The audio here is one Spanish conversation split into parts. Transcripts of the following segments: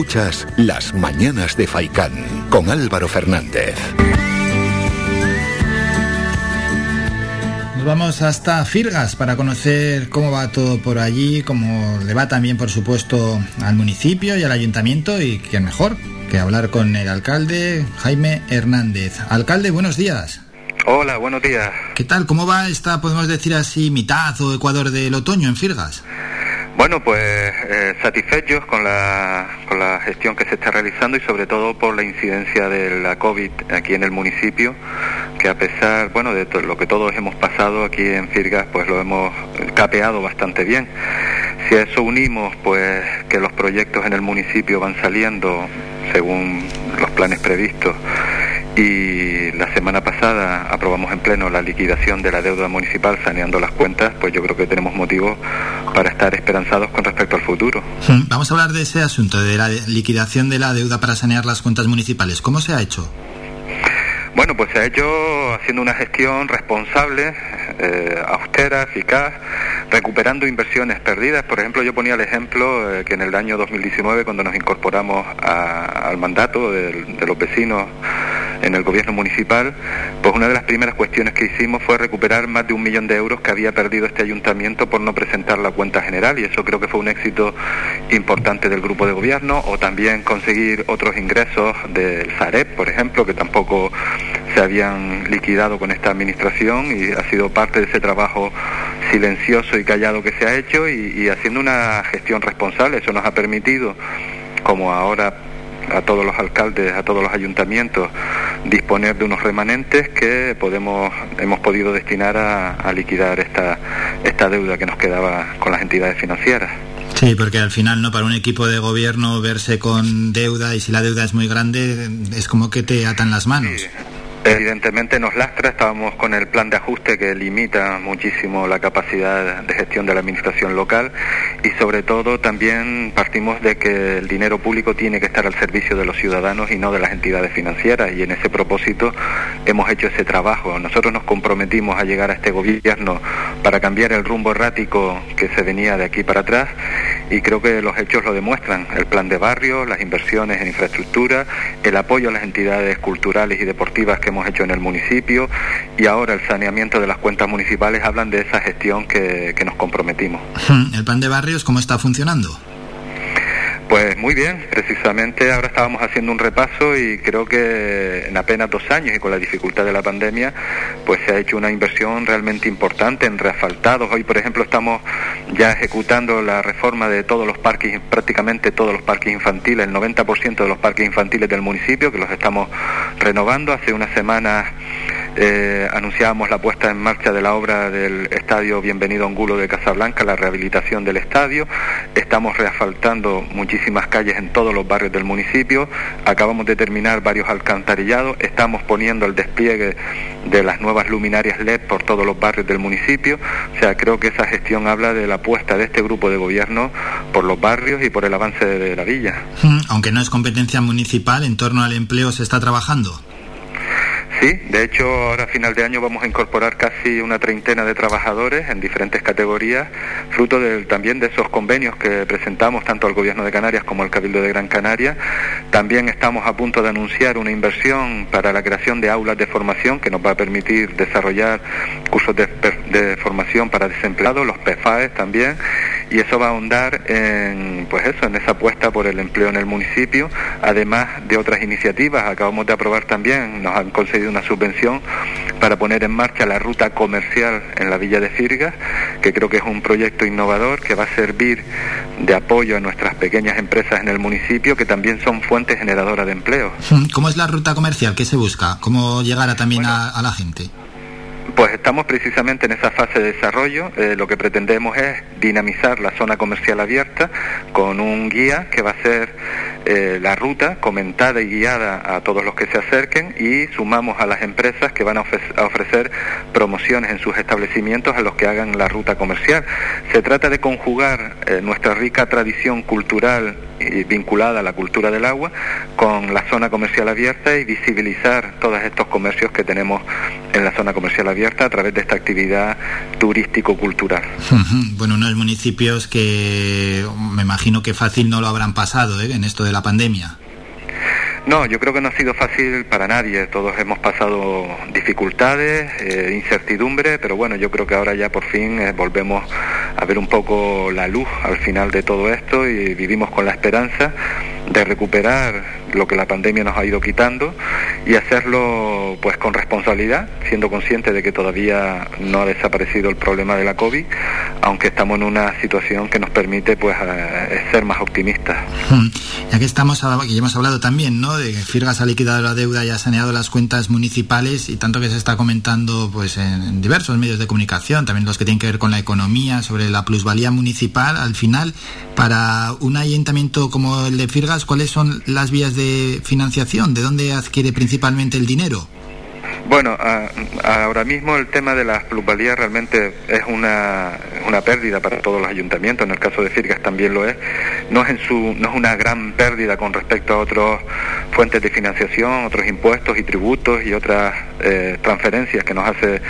Escuchas Las Mañanas de Faicán con Álvaro Fernández. Nos vamos hasta Firgas para conocer cómo va todo por allí, cómo le va también, por supuesto, al municipio y al ayuntamiento y qué mejor que hablar con el alcalde Jaime Hernández. Alcalde, buenos días. Hola, buenos días. ¿Qué tal? ¿Cómo va esta, podemos decir así, mitad o ecuador del otoño en Firgas? Bueno, pues eh, satisfechos con la, con la gestión que se está realizando y sobre todo por la incidencia de la COVID aquí en el municipio, que a pesar, bueno, de lo que todos hemos pasado aquí en Firgas, pues lo hemos capeado bastante bien. Si a eso unimos, pues que los proyectos en el municipio van saliendo según los planes previstos y la semana pasada aprobamos en pleno la liquidación de la deuda municipal saneando las cuentas, pues yo creo que tenemos motivos para estar esperanzados con respecto al futuro. Hmm, vamos a hablar de ese asunto, de la liquidación de la deuda para sanear las cuentas municipales. ¿Cómo se ha hecho? Bueno, pues se ha hecho haciendo una gestión responsable, eh, austera, eficaz, recuperando inversiones perdidas. Por ejemplo, yo ponía el ejemplo eh, que en el año 2019, cuando nos incorporamos al mandato de los vecinos en el gobierno municipal, pues una de las primeras cuestiones que hicimos fue recuperar más de un millón de euros que había perdido este ayuntamiento por no presentar la cuenta general y eso creo que fue un éxito importante del grupo de gobierno o también conseguir otros ingresos del Sareb, por ejemplo, que tampoco se habían liquidado con esta administración y ha sido parte de ese trabajo silencioso y callado que se ha hecho y, y haciendo una gestión responsable. Eso nos ha permitido, como ahora a todos los alcaldes, a todos los ayuntamientos, disponer de unos remanentes que podemos, hemos podido destinar a, liquidar esta, esta deuda que nos quedaba con las entidades financieras. Sí, porque al final, ¿no? Para un equipo de gobierno verse con deuda y si la deuda es muy grande, es como que te atan las manos. Evidentemente nos lastra, estábamos con el plan de ajuste que limita muchísimo la capacidad de gestión de la administración local y sobre todo también partimos de que el dinero público tiene que estar al servicio de los ciudadanos y no de las entidades financieras y en ese propósito hemos hecho ese trabajo. Nosotros nos comprometimos a llegar a este gobierno para cambiar el rumbo errático que se venía de aquí para atrás y creo que los hechos lo demuestran. El plan de barrio, las inversiones en infraestructura, el apoyo a las entidades culturales y deportivas que hemos hecho en el municipio y ahora el saneamiento de las cuentas municipales hablan de esa gestión que, que nos comprometimos. ¿El plan de barrios cómo está funcionando? Pues muy bien, precisamente ahora estábamos haciendo un repaso y creo que en apenas dos años y con la dificultad de la pandemia, pues se ha hecho una inversión realmente importante en reasfaltados. Hoy, por ejemplo, estamos ya ejecutando la reforma de todos los parques, prácticamente todos los parques infantiles, el 90% de los parques infantiles del municipio, que los estamos renovando. Hace unas semanas eh, anunciábamos la puesta en marcha de la obra del Estadio Bienvenido Angulo de Casablanca, la rehabilitación del estadio. Estamos reasfaltando muchísimas calles en todos los barrios del municipio. Acabamos de terminar varios alcantarillados. Estamos poniendo el despliegue de las nuevas luminarias LED por todos los barrios del municipio. O sea, creo que esa gestión habla de la apuesta de este grupo de gobierno por los barrios y por el avance de la villa. Hmm, aunque no es competencia municipal, en torno al empleo se está trabajando. Sí, de hecho ahora a final de año vamos a incorporar casi una treintena de trabajadores en diferentes categorías, fruto también de esos convenios que presentamos tanto al Gobierno de Canarias como al Cabildo de Gran Canaria. También estamos a punto de anunciar una inversión para la creación de aulas de formación que nos va a permitir desarrollar cursos de, de formación para desempleados, los PFAES también, y eso va a ahondar en, pues eso, en esa apuesta por el empleo en el municipio, además de otras iniciativas. Acabamos de aprobar también, nos han concedido una subvención para poner en marcha la ruta comercial en la villa de Firgas, que creo que es un proyecto innovador que va a servir de apoyo a nuestras pequeñas empresas en el municipio, que también son fuentes generadoras de empleo. ¿Cómo es la ruta comercial? ¿Qué se busca? ¿Cómo llegar a, también a la gente? Pues estamos precisamente en esa fase de desarrollo. Eh, lo que pretendemos es dinamizar la zona comercial abierta con un guía que va a ser eh, la ruta comentada y guiada a todos los que se acerquen y sumamos a las empresas que van a, ofrecer promociones en sus establecimientos a los que hagan la ruta comercial. Se trata de conjugar eh, nuestra rica tradición cultural vinculada a la cultura del agua con la zona comercial abierta y visibilizar todos estos comercios que tenemos en la zona comercial abierta a través de esta actividad turístico-cultural. Bueno, unos municipios que me imagino que fácil no lo habrán pasado ¿eh? en esto de la pandemia. No, yo creo que no ha sido fácil para nadie. Todos hemos pasado dificultades, eh, incertidumbre, pero bueno, yo creo que ahora ya por fin eh, volvemos a ver un poco la luz al final de todo esto y vivimos con la esperanza de recuperar lo que la pandemia nos ha ido quitando y hacerlo pues con responsabilidad, siendo consciente de que todavía no ha desaparecido el problema de la COVID, aunque estamos en una situación que nos permite pues eh, ser más optimistas. Hmm. Ya que estamos, ya hemos hablado también, ¿no? De que Firgas ha liquidado la deuda y ha saneado las cuentas municipales y tanto que se está comentando pues en diversos medios de comunicación, también los que tienen que ver con la economía, sobre la plusvalía municipal, al final, para un ayuntamiento como el de Firgas, ¿cuáles son las vías de financiación? ¿De dónde adquiere principalmente el dinero? Bueno, ahora mismo el tema de las plusvalías realmente es una, una pérdida para todos los ayuntamientos, en el caso de Firgas también lo es. No es, en su, no es una gran pérdida con respecto a otras fuentes de financiación, otros impuestos y tributos y otras eh, transferencias que nos hace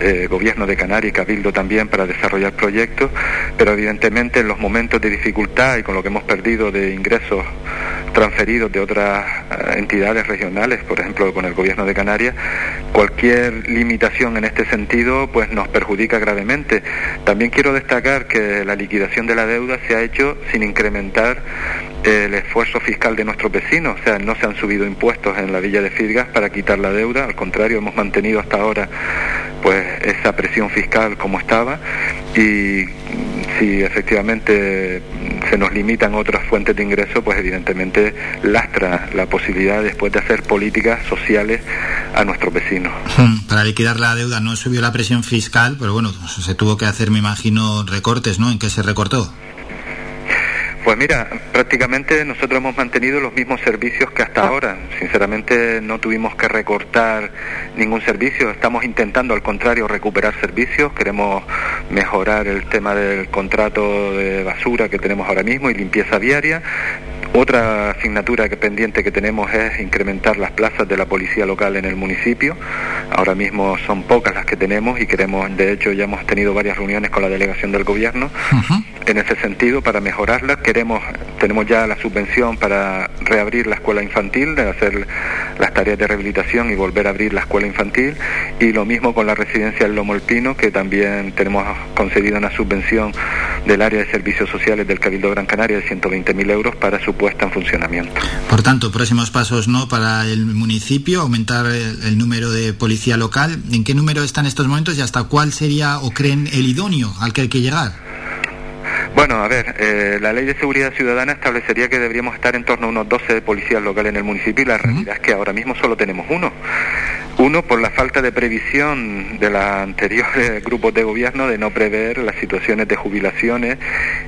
eh, gobierno de Canarias y Cabildo también para desarrollar proyectos, pero evidentemente en los momentos de dificultad y con lo que hemos perdido de ingresos transferidos de otras eh, entidades regionales, por ejemplo con el gobierno de Canarias, cualquier limitación en este sentido pues nos perjudica gravemente. También quiero destacar que la liquidación de la deuda se ha hecho sin incrementar el esfuerzo fiscal de nuestros vecinos, o sea, no se han subido impuestos en la villa de Firgas para quitar la deuda, al contrario, hemos mantenido hasta ahora pues esa presión fiscal como estaba. Y si efectivamente se nos limitan otras fuentes de ingreso, pues evidentemente lastra la posibilidad después de hacer políticas sociales a nuestros vecinos. Hmm, para liquidar la deuda no subió la presión fiscal, pero bueno, se tuvo que hacer, me imagino, recortes, ¿no? ¿En qué se recortó? Pues mira, prácticamente nosotros hemos mantenido los mismos servicios que hasta ahora. Sinceramente no tuvimos que recortar ningún servicio. Estamos intentando, al contrario, recuperar servicios. Queremos mejorar el tema del contrato de basura que tenemos ahora mismo y limpieza diaria. Otra asignatura que pendiente que tenemos es incrementar las plazas de la policía local en el municipio. Ahora mismo son pocas las que tenemos y queremos, de hecho ya hemos tenido varias reuniones con la delegación del gobierno en ese sentido para mejorarlas. Queremos, tenemos ya la subvención para reabrir la escuela infantil, de hacer las tareas de rehabilitación y volver a abrir la escuela infantil. Y lo mismo con la residencia del Lomo Alpino, que también tenemos concedida una subvención del área de servicios sociales del Cabildo Gran Canaria de 120.000 euros para su puesta en funcionamiento. Por tanto, próximos pasos no para el municipio, aumentar el, número de policía local. ¿En qué número están estos momentos y hasta cuál sería o creen el idóneo al que hay que llegar? Bueno, a ver, eh, la ley de seguridad ciudadana establecería que deberíamos estar en torno a unos 12 policías locales en el municipio y la realidad es que ahora mismo solo tenemos uno. Uno, por la falta de previsión de los anteriores grupos de gobierno de no prever las situaciones de jubilaciones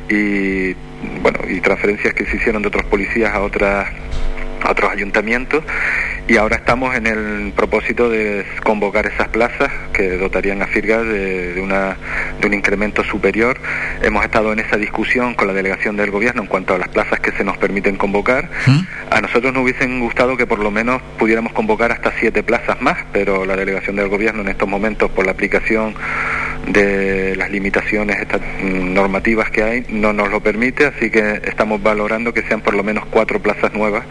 y, bueno, y transferencias que se hicieron de otros policías a otras a otros ayuntamientos y ahora estamos en el propósito de convocar esas plazas que dotarían a Firgas de, una, de un incremento superior. Hemos estado en esa discusión con la delegación del gobierno en cuanto a las plazas que se nos permiten convocar. ¿Mm? A nosotros nos hubiesen gustado que por lo menos pudiéramos convocar hasta siete plazas más, pero la delegación del gobierno en estos momentos por la aplicación de las limitaciones mm, normativas que hay no nos lo permite, así que estamos valorando que sean por lo menos cuatro plazas nuevas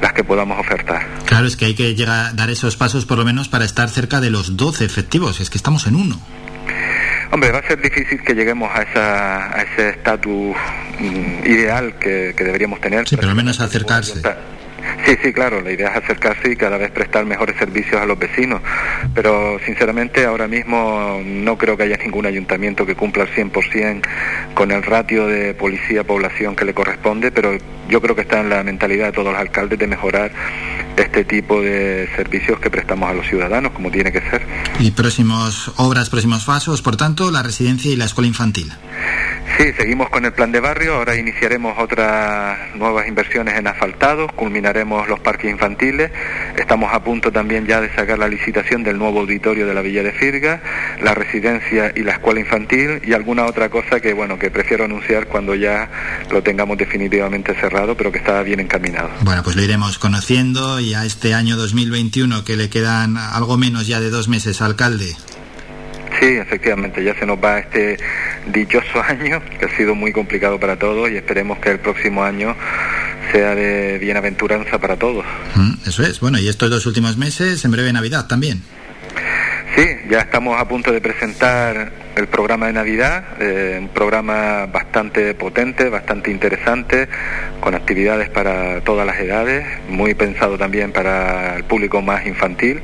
las que podamos ofertar. Claro, es que hay que llegar a dar esos pasos por lo menos para estar cerca de los 12 efectivos, es que estamos en uno. Hombre, va a ser difícil que lleguemos a, esa, a ese estatus mm, ideal que, que, deberíamos tener. Sí, pero al menos acercarse. Sí, sí, claro, la idea es acercarse y cada vez prestar mejores servicios a los vecinos, pero sinceramente ahora mismo no creo que haya ningún ayuntamiento que cumpla al 100% con el ratio de policía-población que le corresponde, pero yo creo que está en la mentalidad de todos los alcaldes de mejorar este tipo de servicios que prestamos a los ciudadanos, como tiene que ser. Y próximos obras, próximos pasos, por tanto, la residencia y la escuela infantil. Sí, seguimos con el plan de barrio. Ahora iniciaremos otras nuevas inversiones en asfaltados, culminaremos los parques infantiles. Estamos a punto también ya de sacar la licitación del nuevo auditorio de la Villa de Firga, la residencia y la escuela infantil y alguna otra cosa que bueno que prefiero anunciar cuando ya lo tengamos definitivamente cerrado, pero que está bien encaminado. Bueno, pues lo iremos conociendo y a este año 2021 que le quedan algo menos ya de dos meses, alcalde. Sí, efectivamente, ya se nos va este dichoso año, que ha sido muy complicado para todos y esperemos que el próximo año sea de bienaventuranza para todos. Mm, eso es, bueno, y estos dos últimos meses, en breve Navidad también. Sí, ya estamos a punto de presentar el programa de Navidad, eh, un programa bastante potente, bastante interesante, con actividades para todas las edades, muy pensado también para el público más infantil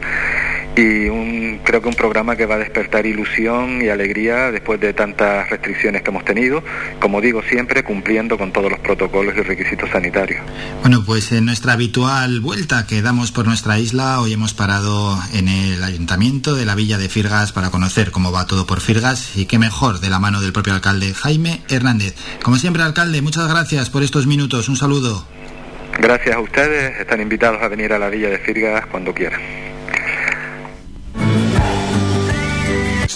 y un, creo que un programa que va a despertar ilusión y alegría después de tantas restricciones que hemos tenido, como digo siempre cumpliendo con todos los protocolos y requisitos sanitarios. Bueno, pues en nuestra habitual vuelta que damos por nuestra isla, hoy hemos parado en el ayuntamiento de la villa de Firgas para conocer cómo va todo por Firgas y qué mejor de la mano del propio alcalde Jaime Hernández. Como siempre, alcalde, muchas gracias por estos minutos. Un saludo. Gracias a ustedes. Están invitados a venir a la villa de Firgas cuando quieran.